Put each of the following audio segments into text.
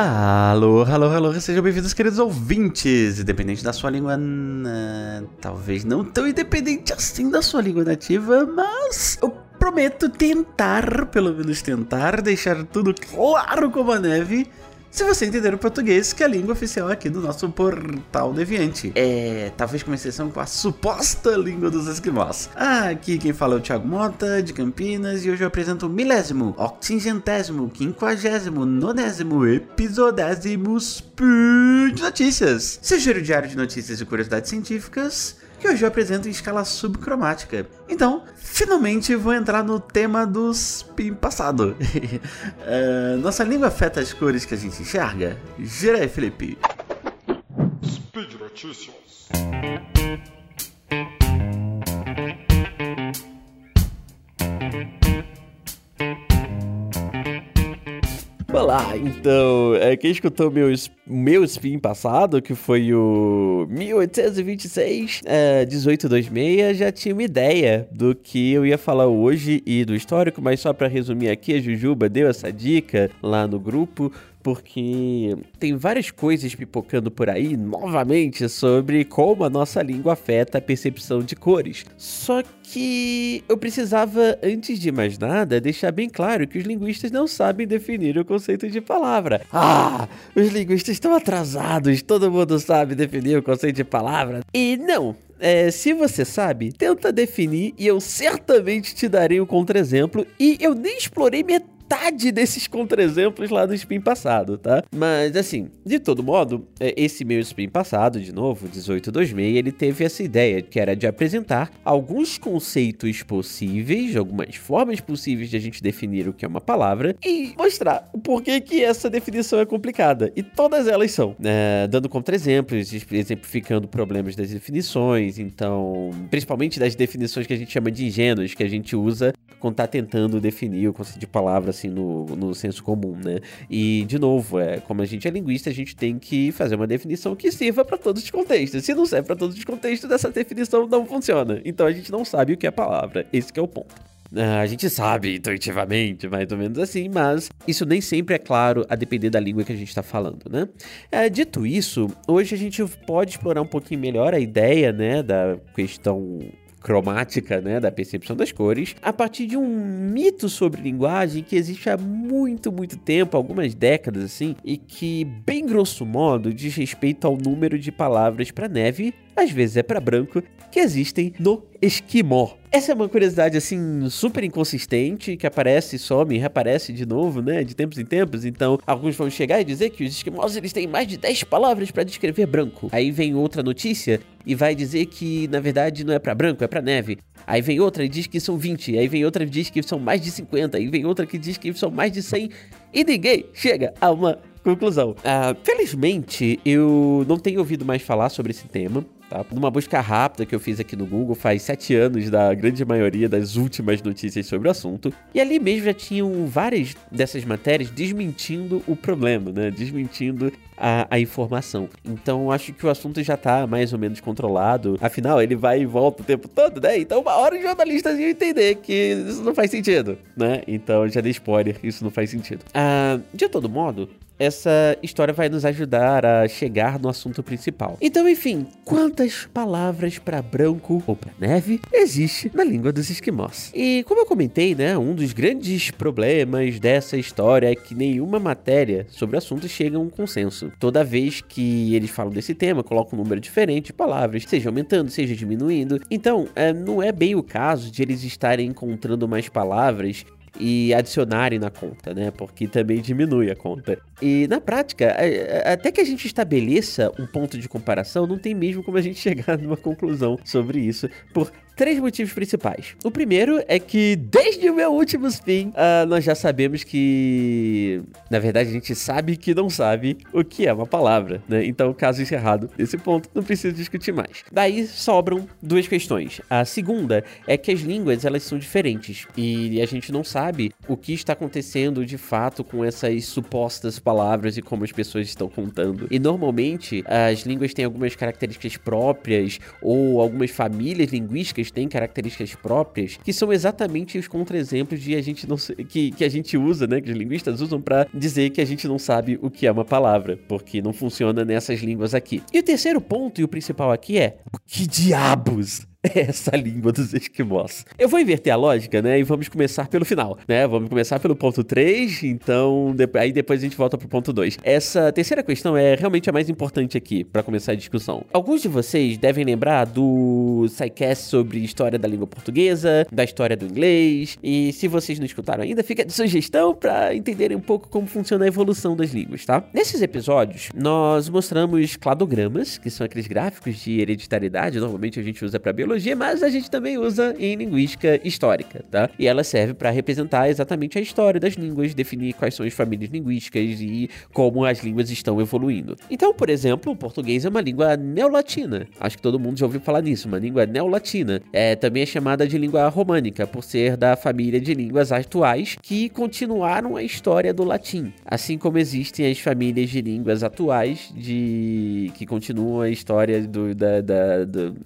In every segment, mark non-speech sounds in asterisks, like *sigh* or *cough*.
Alô, alô, alô, sejam bem-vindos, queridos ouvintes. Independente da sua língua. Uh, talvez não tão independente assim da sua língua nativa, mas eu prometo tentar, pelo menos tentar, deixar tudo claro como a neve se você entender o português, que é a língua oficial aqui do nosso portal Deviante. É, talvez com exceção com a suposta língua dos esquimós. Ah, aqui quem fala é o Thiago Mota, de Campinas, e hoje eu apresento o milésimo, octingentésimo, quinquagésimo, nonésimo, episodésimo Speed Notícias. Seu giro diário de notícias e curiosidades científicas que hoje eu apresento em escala subcromática. Então, finalmente vou entrar no tema do spin passado. uh, *laughs* nossa língua afeta as cores que a gente enxerga? Gira aí, Felipe. Speed Notícias. Olá, então, é, quem escutou meu, meu spin passado, que foi o 1826, é, 1826, já tinha uma ideia do que eu ia falar hoje e do histórico, mas só para resumir aqui, a Jujuba deu essa dica lá no grupo, porque tem várias coisas pipocando por aí, novamente, sobre como a nossa língua afeta a percepção de cores. Só que eu precisava, antes de mais nada, deixar bem claro que os linguistas não sabem definir o conceito de palavra. Ah, os linguistas estão atrasados, todo mundo sabe definir o conceito de palavra. E não, é, se você sabe, tenta definir e eu certamente te darei um contra-exemplo. E eu nem explorei metade metade desses contra-exemplos lá do spin passado, tá? Mas assim, de todo modo, é, esse meu spin passado, de novo, 1826, ele teve essa ideia, que era de apresentar alguns conceitos possíveis, algumas formas possíveis de a gente definir o que é uma palavra e mostrar o porquê que essa definição é complicada. E todas elas são, né? dando contra-exemplos, exemplificando problemas das definições, então, principalmente das definições que a gente chama de ingênuos, que a gente usa quando tá tentando definir o conceito de palavra assim no, no senso comum, né? E de novo, é, como a gente é linguista, a gente tem que fazer uma definição que sirva para todos os contextos. Se não serve para todos os contextos, essa definição não funciona. Então a gente não sabe o que é palavra. Esse é o ponto. Ah, a gente sabe intuitivamente, mais ou menos assim, mas isso nem sempre é claro a depender da língua que a gente está falando, né? É, dito isso, hoje a gente pode explorar um pouquinho melhor a ideia, né, da questão cromática, né, da percepção das cores, a partir de um mito sobre linguagem que existe há muito, muito tempo, algumas décadas assim, e que, bem grosso modo, diz respeito ao número de palavras para neve, às vezes é para branco, que existem no esquimó. Essa é uma curiosidade, assim, super inconsistente, que aparece some e reaparece de novo, né, de tempos em tempos. Então, alguns vão chegar e dizer que os esquimós, eles têm mais de 10 palavras para descrever branco. Aí vem outra notícia e vai dizer que, na verdade, não é para branco, é para neve. Aí vem outra e diz que são 20. Aí vem outra e diz que são mais de 50. Aí vem outra que diz que são mais de 100. E ninguém chega a uma conclusão. Uh, felizmente, eu não tenho ouvido mais falar sobre esse tema. Tá? Numa busca rápida que eu fiz aqui no Google, faz sete anos da grande maioria das últimas notícias sobre o assunto, e ali mesmo já tinham várias dessas matérias desmentindo o problema, né? Desmentindo a, a informação. Então acho que o assunto já tá mais ou menos controlado. Afinal, ele vai e volta o tempo todo, né? Então uma hora os jornalistas iam entender que isso não faz sentido, né? Então já dei spoiler, isso não faz sentido. Ah, de todo modo, essa história vai nos ajudar a chegar no assunto principal. Então, enfim, quantas palavras para branco ou para neve existe na língua dos esquimós? E como eu comentei, né, um dos grandes problemas dessa história é que nenhuma matéria sobre o assunto chega a um consenso. Toda vez que eles falam desse tema, colocam um número diferente de palavras, seja aumentando, seja diminuindo. Então, é, não é bem o caso de eles estarem encontrando mais palavras e adicionarem na conta, né? Porque também diminui a conta. E na prática, até que a gente estabeleça um ponto de comparação, não tem mesmo como a gente *laughs* chegar numa conclusão sobre isso, por três motivos principais. O primeiro é que desde o meu último spin, uh, nós já sabemos que. Na verdade, a gente sabe que não sabe o que é uma palavra, né? Então, caso encerrado nesse ponto, não preciso discutir mais. Daí sobram duas questões. A segunda é que as línguas elas são diferentes e a gente não sabe o que está acontecendo de fato com essas supostas palavras e como as pessoas estão contando. E normalmente as línguas têm algumas características próprias ou algumas famílias linguísticas línguas têm características próprias que são exatamente os contra-exemplos de a gente não que, que a gente usa, né, que os linguistas usam para dizer que a gente não sabe o que é uma palavra, porque não funciona nessas línguas aqui. E o terceiro ponto e o principal aqui é: o que diabos é *laughs* essa língua dos esquimós. Eu vou inverter a lógica, né? E vamos começar pelo final, né? Vamos começar pelo ponto 3, então aí depois a gente volta pro ponto 2. Essa terceira questão é realmente a mais importante aqui para começar a discussão. Alguns de vocês devem lembrar do SciCast sobre história da língua portuguesa, da história do inglês, e se vocês não escutaram ainda, fica de sugestão para entenderem um pouco como funciona a evolução das línguas, tá? Nesses episódios, nós mostramos cladogramas, que são aqueles gráficos de hereditariedade, normalmente a gente usa para biologia mas a gente também usa em linguística histórica, tá? E ela serve para representar exatamente a história das línguas, definir quais são as famílias linguísticas e como as línguas estão evoluindo. Então, por exemplo, o português é uma língua neolatina. Acho que todo mundo já ouviu falar nisso, uma língua neolatina. É, também é chamada de língua românica, por ser da família de línguas atuais que continuaram a história do latim. Assim como existem as famílias de línguas atuais de que continuam a história do, da, da, do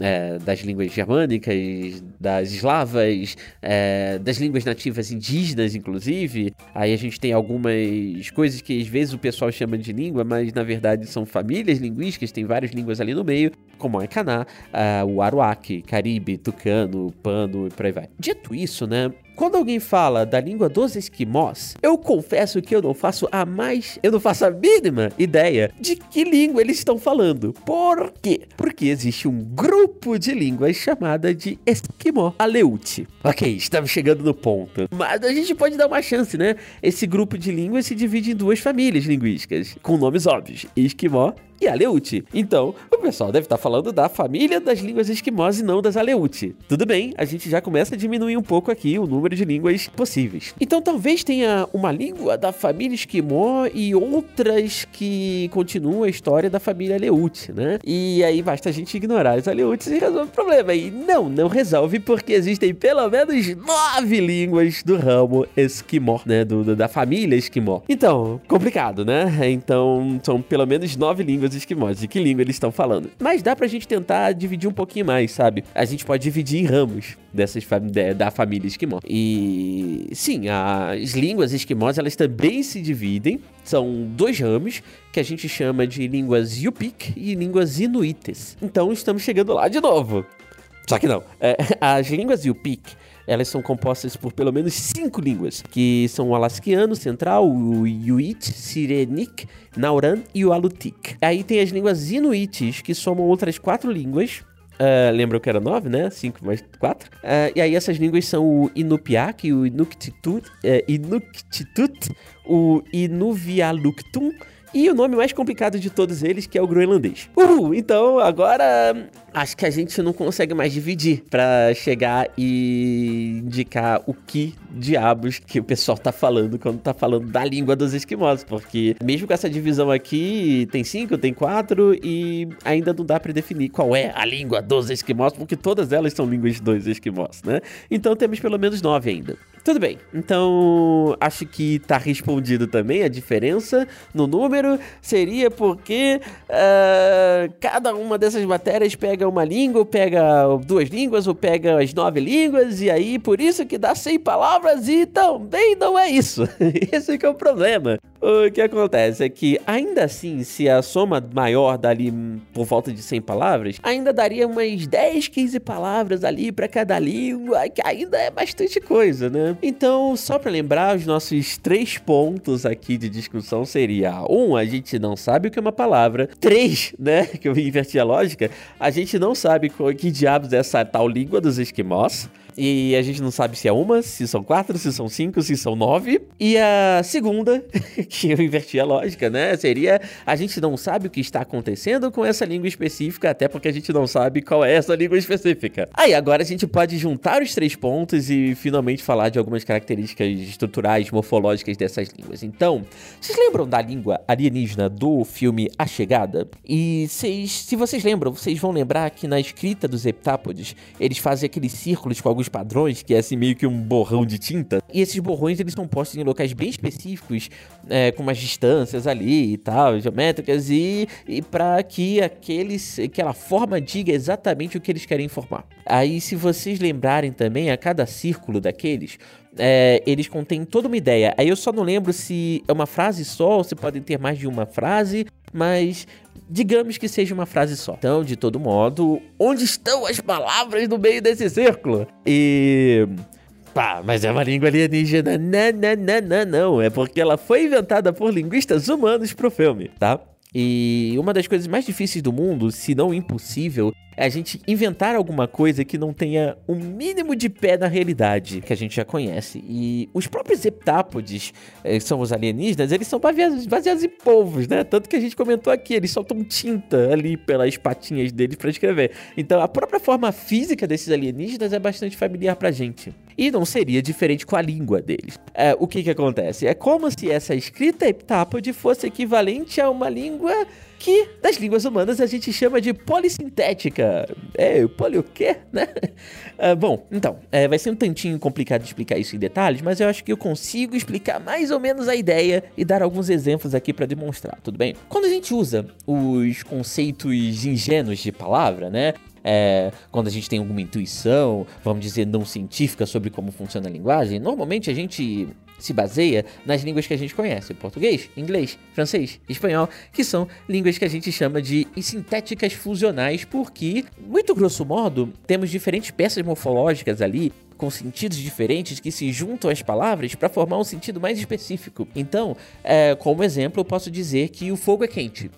é, das línguas germânicas, das eslavas, é, das línguas nativas indígenas, inclusive. Aí a gente tem algumas coisas que às vezes o pessoal chama de língua, mas na verdade são famílias linguísticas, tem várias línguas ali no meio, como a Ekaná, o Aruac, Caribe, Tucano, Pano e por aí vai. Dito isso, né? Quando alguém fala da língua dos esquimós, eu confesso que eu não faço a mais, eu não faço a mínima ideia de que língua eles estão falando. Por quê? Porque existe um grupo de línguas chamada de esquimó Aleut. Ok, estamos chegando no ponto. Mas a gente pode dar uma chance, né? Esse grupo de línguas se divide em duas famílias linguísticas, com nomes óbvios: esquimó e Aleut. Então, o pessoal deve estar falando da família das línguas esquimós e não das Aleut. Tudo bem, a gente já começa a diminuir um pouco aqui o número de línguas possíveis. Então, talvez tenha uma língua da família esquimó e outras que continuam a história da família Aleut, né? E aí basta a gente ignorar as Aleuts e resolve o problema. E não, não resolve porque existem pelo menos nove línguas do ramo esquimó, né? Do, da família esquimó. Então, complicado, né? Então, são pelo menos nove línguas os esquimós, de que língua eles estão falando. Mas dá pra gente tentar dividir um pouquinho mais, sabe? A gente pode dividir em ramos dessas da família esquimó. E sim, as línguas esquimós, elas também se dividem. São dois ramos que a gente chama de línguas Yupik e línguas Inuites. Então estamos chegando lá de novo. Só que não. É, *laughs* as línguas Yupik elas são compostas por pelo menos cinco línguas, que são o alasquiano central, o Yuit, Sirenik, Nauran e o Alutik. Aí tem as línguas inuites, que somam outras quatro línguas, Uh, lembram que era nove, né? Cinco mais quatro. Uh, e aí essas línguas são o Inupiaq, o Inuktitut, uh, Inuktitut, o Inuvialuktun e o nome mais complicado de todos eles, que é o groenlandês. Uhul! Então, agora acho que a gente não consegue mais dividir para chegar e indicar o que diabos que o pessoal tá falando quando tá falando da língua dos esquimós, porque mesmo com essa divisão aqui, tem cinco, tem quatro e ainda não dá para definir qual é a língua dos esquimós, porque todas elas são línguas dos esquimós, né? Então temos pelo menos nove ainda. Tudo bem, então acho que tá respondido também a diferença no número seria porque uh, cada uma dessas matérias pega uma língua, ou pega duas línguas, ou pega as nove línguas, e aí por isso que dá 100 palavras e também não é isso. *laughs* Esse que é o problema. O que acontece é que, ainda assim, se a soma maior dali por volta de 100 palavras, ainda daria umas 10, 15 palavras ali para cada língua, que ainda é bastante coisa, né? Então, só para lembrar, os nossos três pontos aqui de discussão seria: um, a gente não sabe o que é uma palavra. Três, né? *laughs* Que eu inverti a lógica, a gente não sabe que diabos é essa tal língua dos esquimós. E a gente não sabe se é uma, se são quatro, se são cinco, se são nove. E a segunda, *laughs* que eu inverti a lógica, né? Seria a gente não sabe o que está acontecendo com essa língua específica, até porque a gente não sabe qual é essa língua específica. Aí agora a gente pode juntar os três pontos e finalmente falar de algumas características estruturais, morfológicas dessas línguas. Então, vocês lembram da língua alienígena do filme A Chegada? E vocês, se vocês lembram, vocês vão lembrar que na escrita dos heptápodes eles fazem aqueles círculos com alguns padrões, que é assim meio que um borrão de tinta. E esses borrões eles são postos em locais bem específicos, é, com umas distâncias ali e tal, geométricas, e, e para que aqueles, aquela forma diga exatamente o que eles querem informar. Aí, se vocês lembrarem também, a cada círculo daqueles, é, eles contêm toda uma ideia. Aí eu só não lembro se é uma frase só ou se podem ter mais de uma frase, mas digamos que seja uma frase só. Então, de todo modo, onde estão as palavras no meio desse círculo? E. Pá, mas é uma língua alienígena. Não, não, não, não, não. É porque ela foi inventada por linguistas humanos pro filme, tá? E uma das coisas mais difíceis do mundo, se não impossível, é a gente inventar alguma coisa que não tenha o um mínimo de pé na realidade que a gente já conhece. E os próprios heptápodes, eh, que são os alienígenas, eles são baseados, baseados em povos, né? Tanto que a gente comentou aqui, eles soltam tinta ali pelas patinhas deles para escrever. Então a própria forma física desses alienígenas é bastante familiar pra gente. E não seria diferente com a língua deles. É, o que que acontece? É como se essa escrita heptápode fosse equivalente a uma língua que das línguas humanas a gente chama de polissintética. É, poli o quê, né? Uh, *laughs* bom, então, é, vai ser um tantinho complicado explicar isso em detalhes, mas eu acho que eu consigo explicar mais ou menos a ideia e dar alguns exemplos aqui para demonstrar, tudo bem? Quando a gente usa os conceitos ingênuos de palavra, né? É, quando a gente tem alguma intuição, vamos dizer, não científica sobre como funciona a linguagem, normalmente a gente se baseia nas línguas que a gente conhece: português, inglês, francês, espanhol, que são línguas que a gente chama de sintéticas fusionais, porque, muito grosso modo, temos diferentes peças morfológicas ali com sentidos diferentes que se juntam às palavras para formar um sentido mais específico. Então, é, como exemplo, eu posso dizer que o fogo é quente.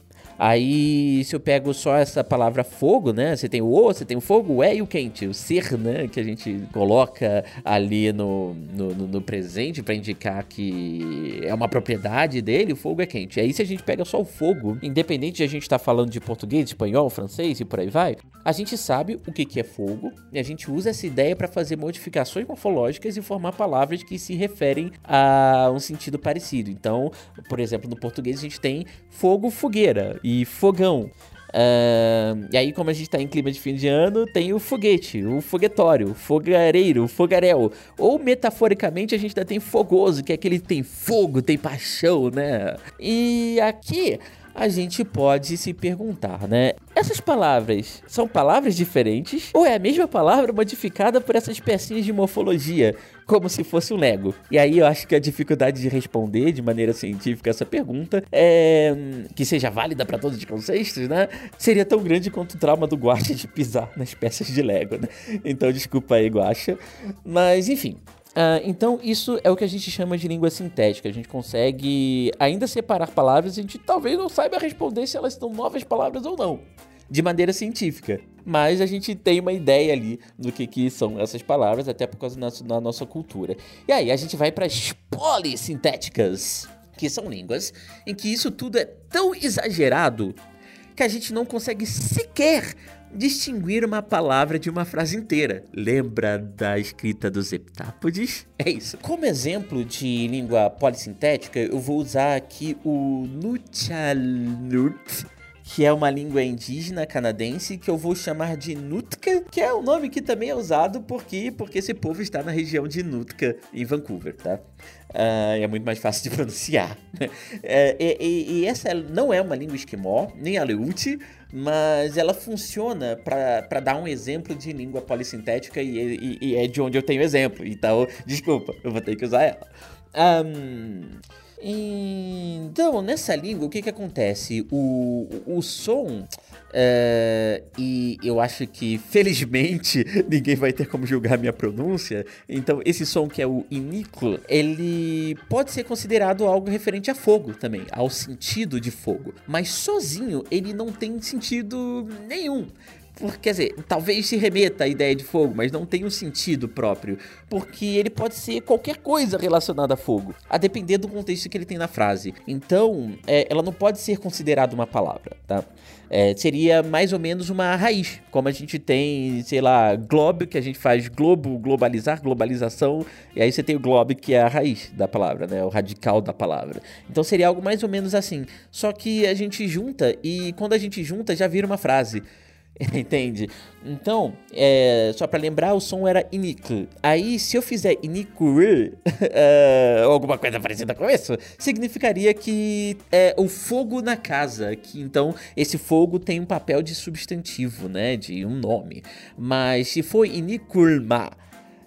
Aí, se eu pego só essa palavra fogo, né? Você tem o o, você tem o fogo, o é e o quente. O ser, né? Que a gente coloca ali no, no, no presente para indicar que é uma propriedade dele, o fogo é quente. Aí, se a gente pega só o fogo, independente de a gente estar tá falando de português, espanhol, francês e por aí vai, a gente sabe o que, que é fogo e a gente usa essa ideia para fazer modificações morfológicas e formar palavras que se referem a um sentido parecido. Então, por exemplo, no português a gente tem fogo, fogueira e fogão. Uh, e aí, como a gente está em clima de fim de ano, tem o foguete, o foguetório, o fogareiro, o fogaréu. Ou metaforicamente, a gente ainda tem fogoso, que é aquele que tem fogo, tem paixão, né? E aqui a gente pode se perguntar, né? Essas palavras são palavras diferentes ou é a mesma palavra modificada por essas pecinhas de morfologia, como se fosse um Lego? E aí eu acho que a dificuldade de responder de maneira científica essa pergunta é que seja válida para todos os contextos, né? Seria tão grande quanto o trauma do Guacha de pisar nas peças de Lego, né? Então desculpa aí, Guacha. Mas enfim, Uh, então, isso é o que a gente chama de língua sintética. A gente consegue ainda separar palavras e a gente talvez não saiba responder se elas são novas palavras ou não, de maneira científica. Mas a gente tem uma ideia ali do que, que são essas palavras, até por causa da nossa, da nossa cultura. E aí, a gente vai para as polissintéticas, que são línguas em que isso tudo é tão exagerado que a gente não consegue sequer distinguir uma palavra de uma frase inteira. Lembra da escrita dos heptápodes? É isso. Como exemplo de língua polissintética, eu vou usar aqui o Nuchalut que é uma língua indígena canadense que eu vou chamar de Nutka, que é um nome que também é usado porque, porque esse povo está na região de Nutka, em Vancouver, tá? Uh, é muito mais fácil de *laughs* pronunciar. é, e, e, essa não é uma língua esquimó, nem Aleut, mas ela funciona para dar um exemplo de língua polissintética e, e, e, é de onde eu tenho exemplo. Então, desculpa, eu vou ter que usar ela. Um, então, nessa língua, o que que acontece? O, o som, é, e eu acho que, felizmente, *laughs* ninguém vai ter como julgar minha pronúncia, então esse som que é o iníquo, ele pode ser considerado algo referente a fogo também, ao sentido de fogo, mas sozinho ele não tem sentido nenhum. Quer dizer, talvez se remeta à ideia de fogo, mas não tem um sentido próprio. Porque ele pode ser qualquer coisa relacionada a fogo, a depender do contexto que ele tem na frase. Então, é, ela não pode ser considerada uma palavra, tá? É, seria mais ou menos uma raiz, como a gente tem, sei lá, globo, que a gente faz globo, globalizar, globalização, e aí você tem o globo, que é a raiz da palavra, né? O radical da palavra. Então seria algo mais ou menos assim. Só que a gente junta, e quando a gente junta, já vira uma frase. *laughs* Entende? Então, é, só para lembrar, o som era inicl. Aí, se eu fizer inicl, *laughs* uh, ou alguma coisa parecida com isso, significaria que é o fogo na casa. Que então esse fogo tem um papel de substantivo, né? De um nome. Mas se for iniculma,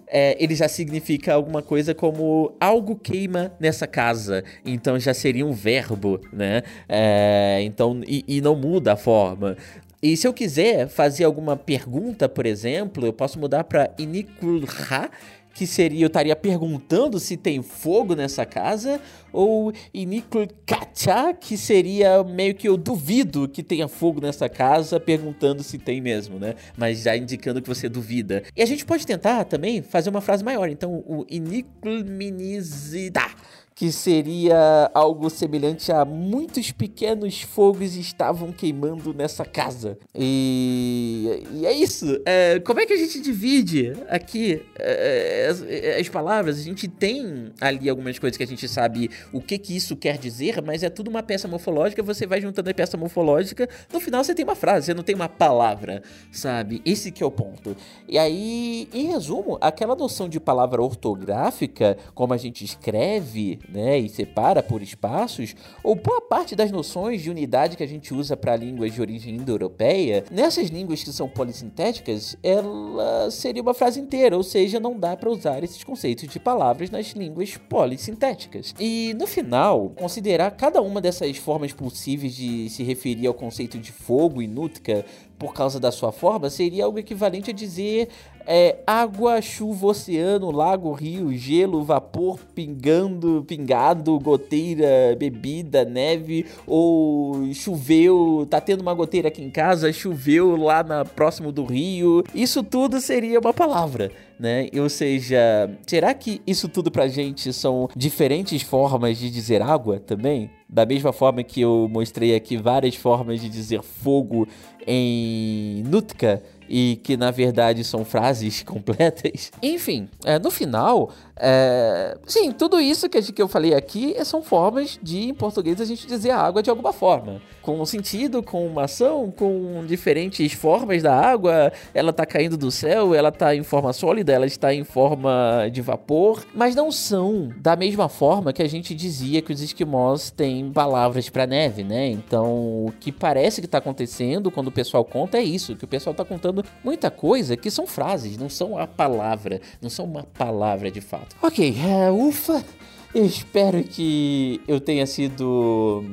é, ele já significa alguma coisa como algo queima nessa casa. Então já seria um verbo, né? É, então, e, e, não muda a forma. E se eu quiser fazer alguma pergunta, por exemplo, eu posso mudar para inikulha, que seria eu estaria perguntando se tem fogo nessa casa, ou inikulkacha, que seria meio que eu duvido que tenha fogo nessa casa, perguntando se tem mesmo, né? Mas já indicando que você duvida. E a gente pode tentar também fazer uma frase maior. Então, o inikulminizida que seria algo semelhante a muitos pequenos fogos estavam queimando nessa casa. E, e é isso. É, como é que a gente divide aqui é, as, as, palavras? A gente tem ali algumas coisas que a gente sabe o que, que isso quer dizer, mas é tudo uma peça morfológica. Você vai juntando a peça morfológica, no final você tem uma frase, você não tem uma palavra, sabe? Esse que é o ponto. E aí, em resumo, aquela noção de palavra ortográfica, como a gente escreve né, e separa por espaços, ou boa parte das noções de unidade que a gente usa para línguas de origem indo-europeia, nessas línguas que são polissintéticas, ela seria uma frase inteira, ou seja, não dá para usar esses conceitos de palavras nas línguas polissintéticas. E no final, considerar cada uma dessas formas possíveis de se referir ao conceito de fogo e nútica por causa da sua forma seria algo equivalente a dizer é, água, chuva, oceano, lago, rio, gelo, vapor, pingando, pingado, goteira, bebida, neve, ou choveu, tá tendo uma goteira aqui em casa, choveu lá na, próximo do rio. Isso tudo seria uma palavra. Né? Ou seja, será que isso tudo pra gente são diferentes formas de dizer água também? Da mesma forma que eu mostrei aqui várias formas de dizer fogo em Nutka, e que na verdade são frases *laughs* completas. Enfim, é, no final, é, sim, tudo isso que, que eu falei aqui são formas de, em português, a gente dizer água de alguma forma. Com um sentido, com uma ação, com diferentes formas da água. Ela está caindo do céu, ela está em forma sólida, ela está em forma de vapor. Mas não são da mesma forma que a gente dizia que os esquimós têm palavras para neve, né? Então, o que parece que está acontecendo quando o pessoal conta é isso, que o pessoal está contando muita coisa que são frases, não são a palavra, não são uma palavra de fato. Ok, uh, ufa, espero que eu tenha sido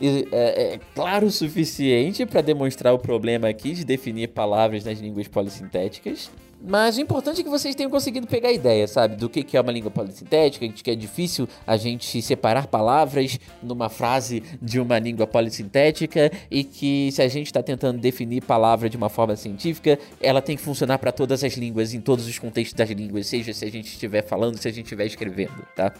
é, é, claro o suficiente para demonstrar o problema aqui de definir palavras nas línguas polissintéticas. Mas o importante é que vocês tenham conseguido pegar a ideia, sabe? Do que, que é uma língua polissintética, que é difícil a gente separar palavras numa frase de uma língua polissintética e que se a gente está tentando definir palavra de uma forma científica, ela tem que funcionar para todas as línguas, em todos os contextos das línguas, seja se a gente estiver falando, se a gente estiver escrevendo, tá?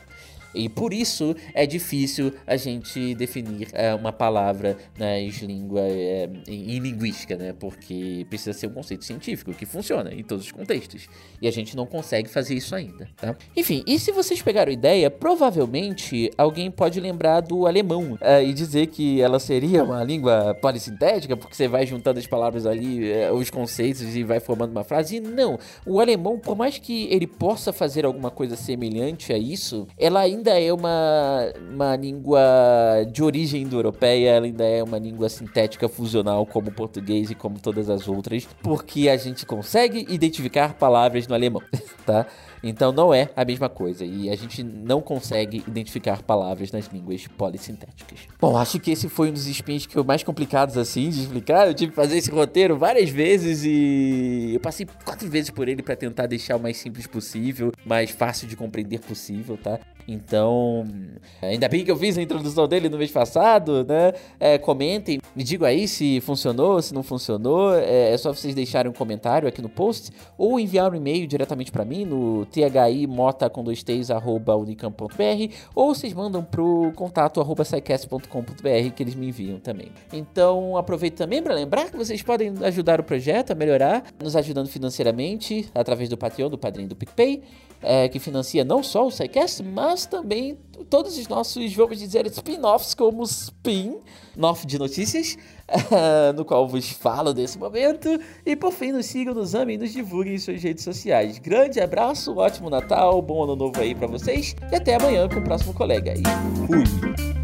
E por isso é difícil a gente definir é, uma palavra nas línguas é, em, em, linguística, né? Porque precisa ser um conceito científico que funciona em todos os contextos. E a gente não consegue fazer isso ainda, tá? Enfim, e se vocês pegaram ideia, provavelmente alguém pode lembrar do alemão é, e dizer que ela seria uma língua polissintética, porque você vai juntando as palavras ali, os conceitos e vai formando uma frase. E não, o alemão, por mais que ele possa fazer alguma coisa semelhante a isso, ela ainda ainda é uma, uma língua de origem indo-europeia, ela ainda é uma língua sintética fusional como o português e como todas as outras, porque a gente consegue identificar palavras no alemão, *laughs* tá? Então não é a mesma coisa e a gente não consegue identificar palavras nas línguas polissintéticas. Bom, acho que esse foi um dos spins que foi mais complicados assim de explicar. Eu tive que fazer esse roteiro várias vezes e eu passei quatro vezes por ele para tentar deixar o mais simples possível, mais fácil de compreender possível, tá? Então, ainda bem que eu fiz a introdução dele no mês passado, né? É, comentem, me digam aí se funcionou, se não funcionou. É, é, só vocês deixarem um comentário aqui no post ou enviar um e-mail diretamente para mim no thimota com dois t's, arroba unicamp.br ou vocês mandam pro contato arroba que eles me enviam também. Então, aproveito também para lembrar que vocês podem ajudar o projeto a melhorar, nos ajudando financeiramente através do Patreon, do Padrinho do PicPay é, que financia não só o SciCast, mas também todos os nossos, vamos dizer, spin-offs, como Spin, Noff de Notícias, *laughs* no qual vos falo desse momento. E por fim, nos sigam, nos amem, nos divulguem em suas redes sociais. Grande abraço, ótimo Natal, bom ano novo aí para vocês e até amanhã com o próximo colega. E fui!